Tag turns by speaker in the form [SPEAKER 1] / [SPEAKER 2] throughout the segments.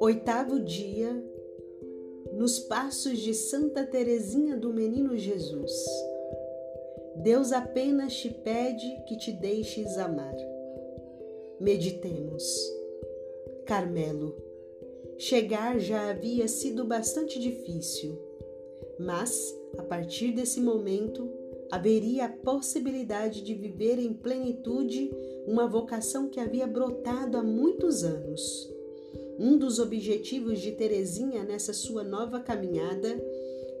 [SPEAKER 1] Oitavo dia nos passos de Santa Teresinha do Menino Jesus. Deus apenas te pede que te deixes amar. Meditemos. Carmelo. Chegar já havia sido bastante difícil, mas a partir desse momento haveria a possibilidade de viver em plenitude uma vocação que havia brotado há muitos anos um dos objetivos de Teresinha nessa sua nova caminhada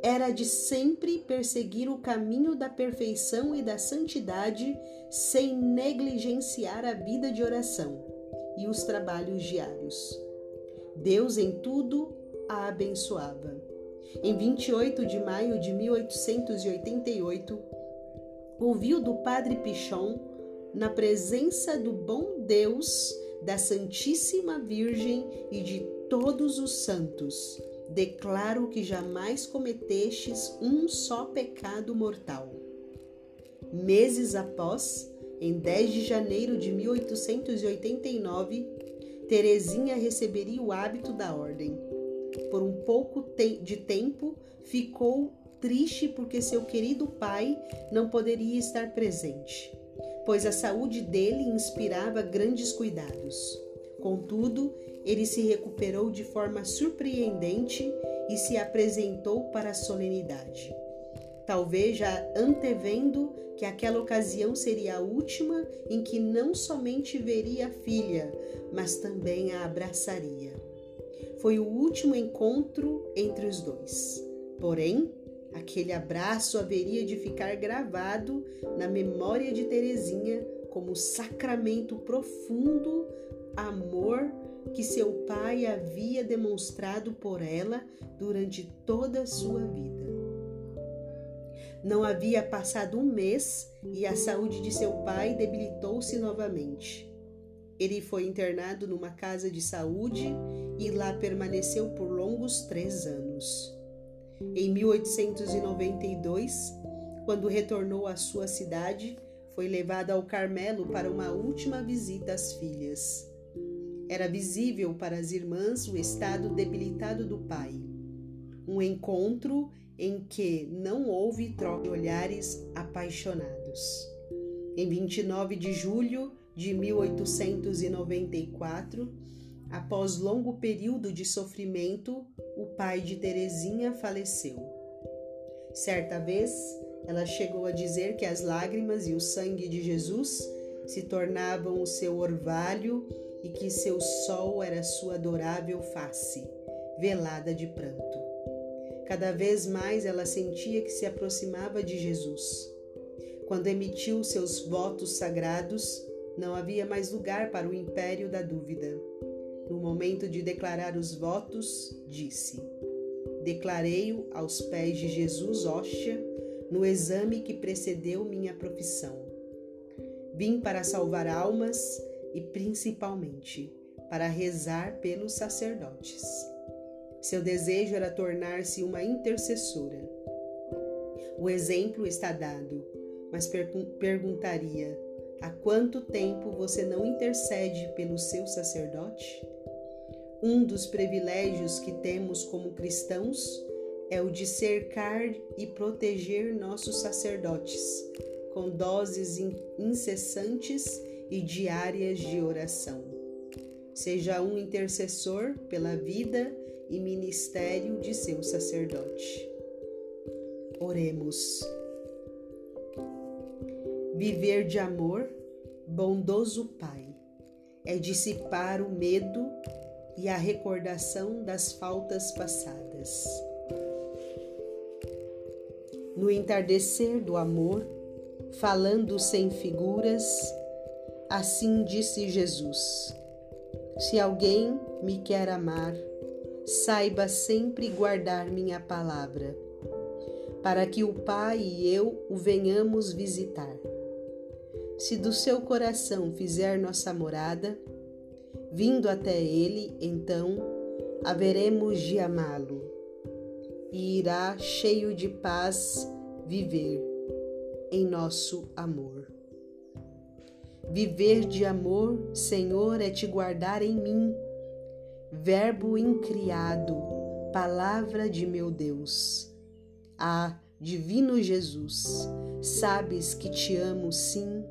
[SPEAKER 1] era de sempre perseguir o caminho da perfeição e da santidade sem negligenciar a vida de oração e os trabalhos diários. Deus em tudo a abençoava. Em 28 de maio de 1888, ouviu do padre Pichon, na presença do bom Deus, da Santíssima Virgem e de todos os santos, declaro que jamais cometestes um só pecado mortal. Meses após, em 10 de janeiro de 1889, Teresinha receberia o hábito da ordem. Por um pouco de tempo, ficou triste porque seu querido pai não poderia estar presente pois a saúde dele inspirava grandes cuidados. Contudo, ele se recuperou de forma surpreendente e se apresentou para a solenidade. Talvez já antevendo que aquela ocasião seria a última em que não somente veria a filha, mas também a abraçaria. Foi o último encontro entre os dois. Porém, Aquele abraço haveria de ficar gravado na memória de Teresinha como sacramento profundo amor que seu pai havia demonstrado por ela durante toda a sua vida. Não havia passado um mês e a saúde de seu pai debilitou-se novamente. Ele foi internado numa casa de saúde e lá permaneceu por longos três anos. Em 1892, quando retornou à sua cidade, foi levada ao Carmelo para uma última visita às filhas. Era visível para as irmãs o estado debilitado do pai. Um encontro em que não houve troca de olhares apaixonados. Em 29 de julho de 1894, após longo período de sofrimento, o pai de Terezinha faleceu. Certa vez, ela chegou a dizer que as lágrimas e o sangue de Jesus se tornavam o seu orvalho e que seu sol era sua adorável face, velada de pranto. Cada vez mais ela sentia que se aproximava de Jesus. Quando emitiu seus votos sagrados, não havia mais lugar para o império da dúvida. No momento de declarar os votos, disse: Declarei-o aos pés de Jesus hóstia no exame que precedeu minha profissão. Vim para salvar almas e principalmente para rezar pelos sacerdotes. Seu desejo era tornar-se uma intercessora. O exemplo está dado, mas perguntaria: há quanto tempo você não intercede pelo seu sacerdote? Um dos privilégios que temos como cristãos é o de cercar e proteger nossos sacerdotes com doses incessantes e diárias de oração. Seja um intercessor pela vida e ministério de seu sacerdote. Oremos. Viver de amor, bondoso Pai, é dissipar o medo e a recordação das faltas passadas. No entardecer do amor, falando sem figuras, assim disse Jesus: Se alguém me quer amar, saiba sempre guardar minha palavra, para que o Pai e eu o venhamos visitar. Se do seu coração fizer nossa morada, Vindo até ele, então, haveremos de amá-lo, e irá cheio de paz viver em nosso amor. Viver de amor, Senhor, é te guardar em mim. Verbo incriado, palavra de meu Deus. Ah, Divino Jesus, sabes que te amo sim.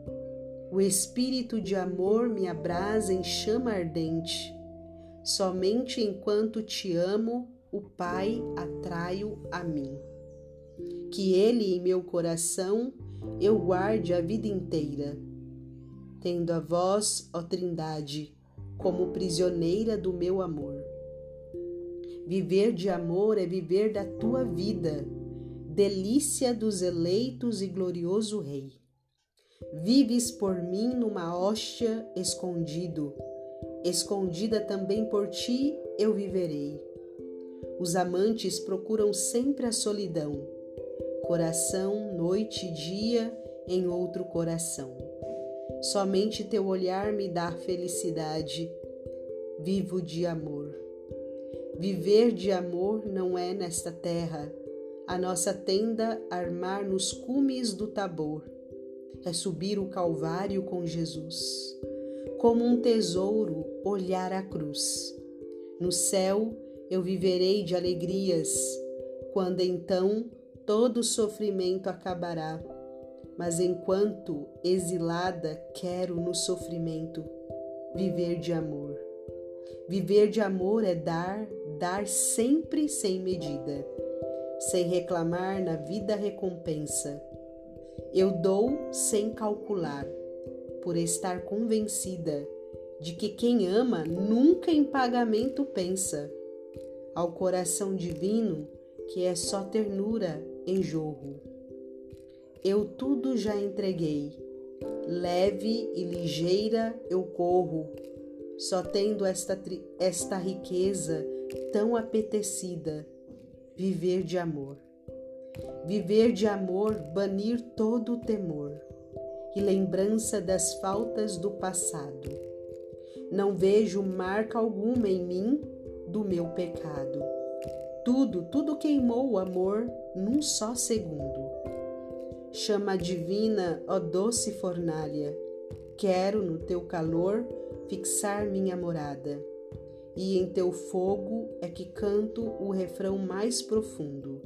[SPEAKER 1] O espírito de amor me abrasa em chama ardente. Somente enquanto te amo, o Pai atraio a mim. Que Ele em meu coração eu guarde a vida inteira tendo a vós, ó Trindade, como prisioneira do meu amor. Viver de amor é viver da tua vida, delícia dos eleitos e glorioso Rei. Vives por mim numa hóstia escondido, escondida também por ti eu viverei. Os amantes procuram sempre a solidão, coração, noite e dia em outro coração. Somente teu olhar me dá felicidade. Vivo de amor. Viver de amor não é nesta terra, a nossa tenda armar nos cumes do Tabor. É subir o Calvário com Jesus. Como um tesouro, olhar a cruz. No céu eu viverei de alegrias, quando então todo sofrimento acabará mas enquanto exilada quero no sofrimento viver de amor. Viver de amor é dar, dar sempre sem medida, sem reclamar na vida recompensa. Eu dou sem calcular, por estar convencida de que quem ama nunca em pagamento pensa. Ao coração divino, que é só ternura em jorro eu tudo já entreguei. Leve e ligeira eu corro, só tendo esta, esta riqueza tão apetecida, viver de amor. Viver de amor, banir todo o temor e lembrança das faltas do passado. Não vejo marca alguma em mim do meu pecado. Tudo, tudo queimou o amor num só segundo Chama divina, ó doce fornalha, quero no teu calor fixar minha morada. E em teu fogo é que canto o refrão mais profundo,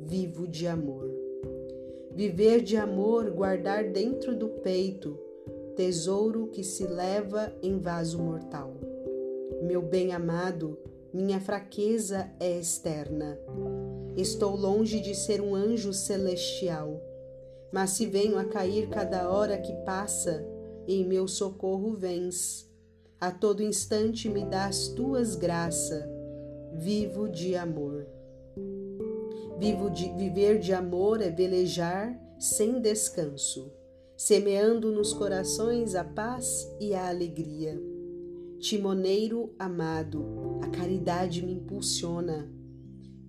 [SPEAKER 1] vivo de amor. Viver de amor, guardar dentro do peito, tesouro que se leva em vaso mortal. Meu bem amado, minha fraqueza é externa. Estou longe de ser um anjo celestial mas se venho a cair cada hora que passa, em meu socorro vens. A todo instante me dás tuas graças. Vivo de amor. Vivo de, viver de amor é velejar sem descanso, semeando nos corações a paz e a alegria. Timoneiro amado, a caridade me impulsiona,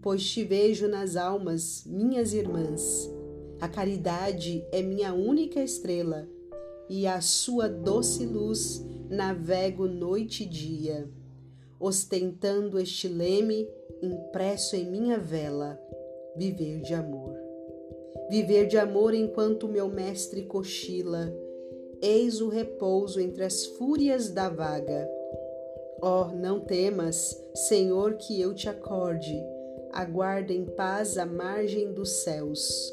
[SPEAKER 1] pois te vejo nas almas, minhas irmãs a caridade é minha única estrela, e a sua doce luz navego noite e dia, ostentando este leme impresso em minha vela, viver de amor. Viver de amor enquanto meu mestre cochila, eis o repouso entre as fúrias da vaga. Oh, não temas, Senhor, que eu te acorde, aguarda em paz a margem dos céus.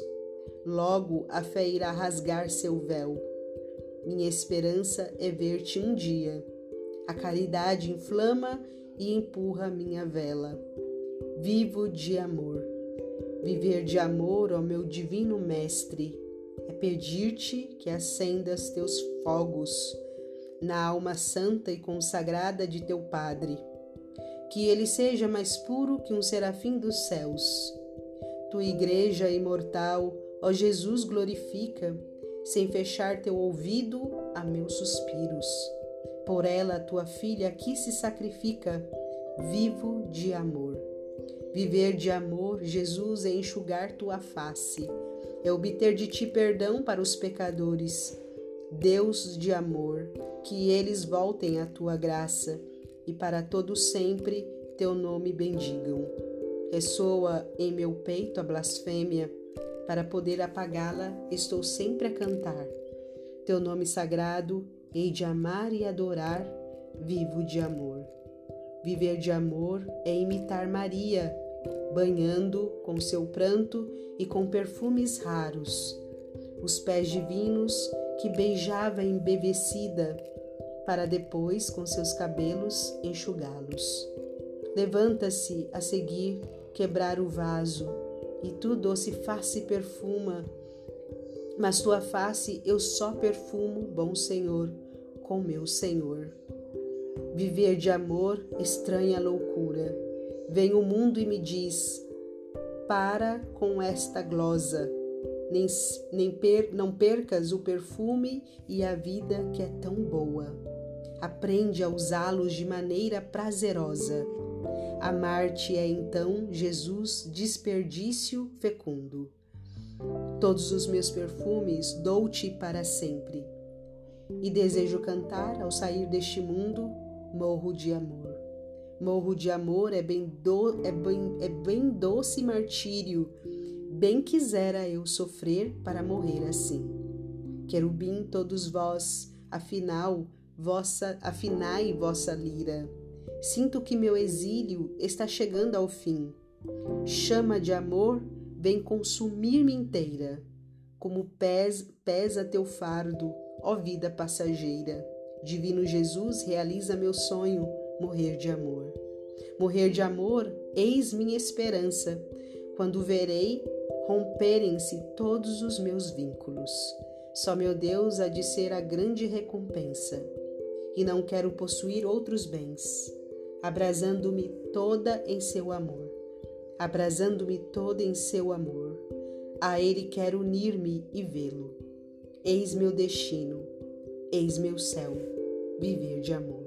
[SPEAKER 1] Logo a fé irá rasgar seu véu. Minha esperança é ver-te um dia. A caridade inflama e empurra minha vela. Vivo de amor. Viver de amor, ó meu divino Mestre, é pedir-te que acendas teus fogos na alma santa e consagrada de teu Padre, que ele seja mais puro que um serafim dos céus. Tua igreja imortal, Ó Jesus, glorifica, sem fechar teu ouvido a meus suspiros. Por ela, tua filha aqui se sacrifica, vivo de amor. Viver de amor, Jesus, é enxugar tua face, é obter de ti perdão para os pecadores. Deus de amor, que eles voltem à tua graça e para todo sempre teu nome bendigam. Ressoa em meu peito a blasfêmia para poder apagá-la, estou sempre a cantar. Teu nome sagrado hei de amar e adorar, vivo de amor. Viver de amor é imitar Maria, banhando com seu pranto e com perfumes raros os pés divinos que beijava embevecida, para depois, com seus cabelos, enxugá-los. Levanta-se a seguir, quebrar o vaso, e tu, doce face, perfuma, mas tua face eu só perfumo, bom Senhor, com meu Senhor. Viver de amor, estranha loucura. Vem o mundo e me diz: para com esta glosa, nem, nem per, não percas o perfume e a vida que é tão boa. Aprende a usá-los de maneira prazerosa. Amar-te é então, Jesus, desperdício fecundo. Todos os meus perfumes dou-te para sempre. E desejo cantar ao sair deste mundo, morro de amor. Morro de amor é bem, do, é bem, é bem doce martírio Bem quisera eu sofrer para morrer assim. Querubim, todos vós, afinal, vossa, afinai vossa lira. Sinto que meu exílio está chegando ao fim. Chama de amor vem consumir-me inteira. Como pesa, pesa teu fardo, ó vida passageira. Divino Jesus, realiza meu sonho, morrer de amor. Morrer de amor, eis minha esperança. Quando verei romperem-se todos os meus vínculos. Só meu Deus há de ser a grande recompensa. E não quero possuir outros bens, abrasando-me toda em seu amor. Abrasando-me toda em seu amor. A Ele quero unir-me e vê-lo. Eis meu destino, eis meu céu, viver de amor.